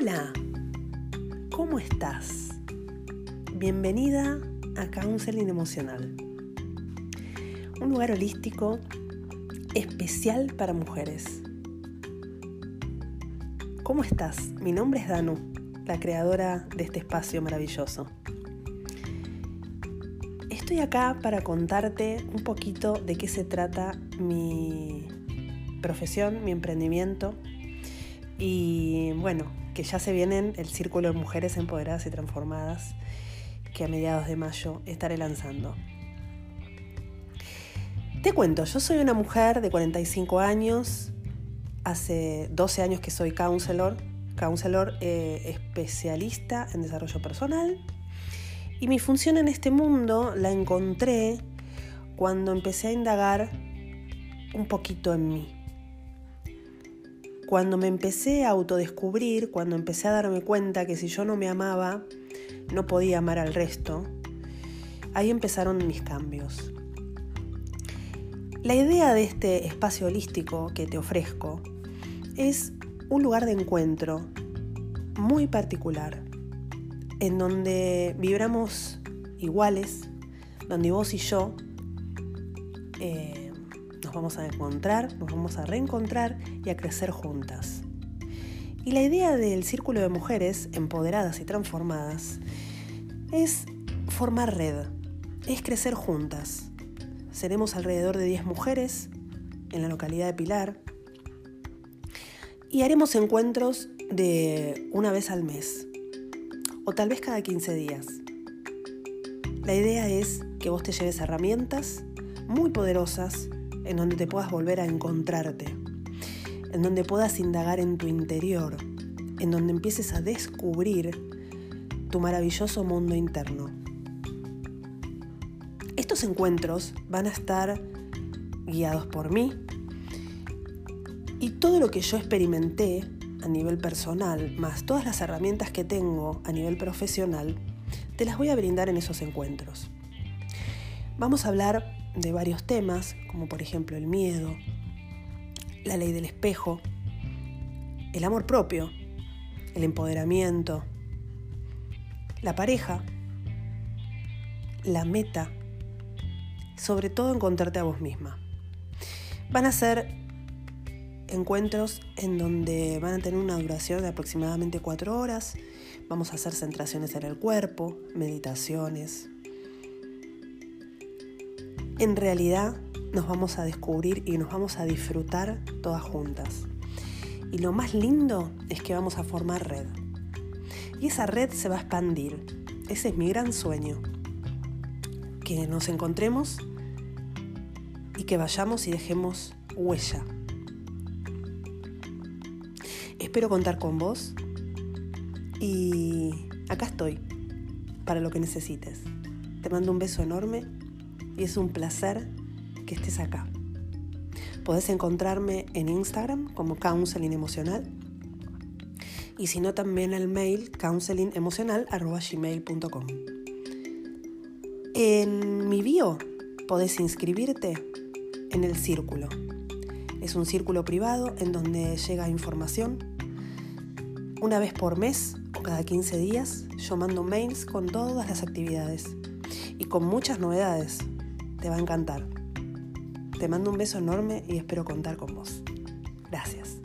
Hola, ¿cómo estás? Bienvenida a Counseling Emocional, un lugar holístico especial para mujeres. ¿Cómo estás? Mi nombre es Danu, la creadora de este espacio maravilloso. Estoy acá para contarte un poquito de qué se trata mi profesión, mi emprendimiento y bueno, que ya se vienen el Círculo de Mujeres Empoderadas y Transformadas que a mediados de mayo estaré lanzando. Te cuento, yo soy una mujer de 45 años, hace 12 años que soy counselor, counselor eh, especialista en desarrollo personal y mi función en este mundo la encontré cuando empecé a indagar un poquito en mí. Cuando me empecé a autodescubrir, cuando empecé a darme cuenta que si yo no me amaba, no podía amar al resto, ahí empezaron mis cambios. La idea de este espacio holístico que te ofrezco es un lugar de encuentro muy particular, en donde vibramos iguales, donde vos y yo eh, nos vamos a encontrar, nos vamos a reencontrar y a crecer juntas. Y la idea del círculo de mujeres empoderadas y transformadas es formar red, es crecer juntas. Seremos alrededor de 10 mujeres en la localidad de Pilar y haremos encuentros de una vez al mes o tal vez cada 15 días. La idea es que vos te lleves herramientas muy poderosas en donde te puedas volver a encontrarte, en donde puedas indagar en tu interior, en donde empieces a descubrir tu maravilloso mundo interno. Estos encuentros van a estar guiados por mí y todo lo que yo experimenté a nivel personal, más todas las herramientas que tengo a nivel profesional, te las voy a brindar en esos encuentros. Vamos a hablar de varios temas, como por ejemplo el miedo, la ley del espejo, el amor propio, el empoderamiento, la pareja, la meta, sobre todo encontrarte a vos misma. Van a ser encuentros en donde van a tener una duración de aproximadamente cuatro horas. Vamos a hacer centraciones en el cuerpo, meditaciones, en realidad nos vamos a descubrir y nos vamos a disfrutar todas juntas. Y lo más lindo es que vamos a formar red. Y esa red se va a expandir. Ese es mi gran sueño. Que nos encontremos y que vayamos y dejemos huella. Espero contar con vos y acá estoy para lo que necesites. Te mando un beso enorme y es un placer que estés acá. Podés encontrarme en Instagram como Counseling Emocional y si no también el mail counselingemocional.gmail.com En mi bio podés inscribirte en el círculo. Es un círculo privado en donde llega información. Una vez por mes o cada 15 días yo mando mails con todas las actividades y con muchas novedades te va a encantar. Te mando un beso enorme y espero contar con vos. Gracias.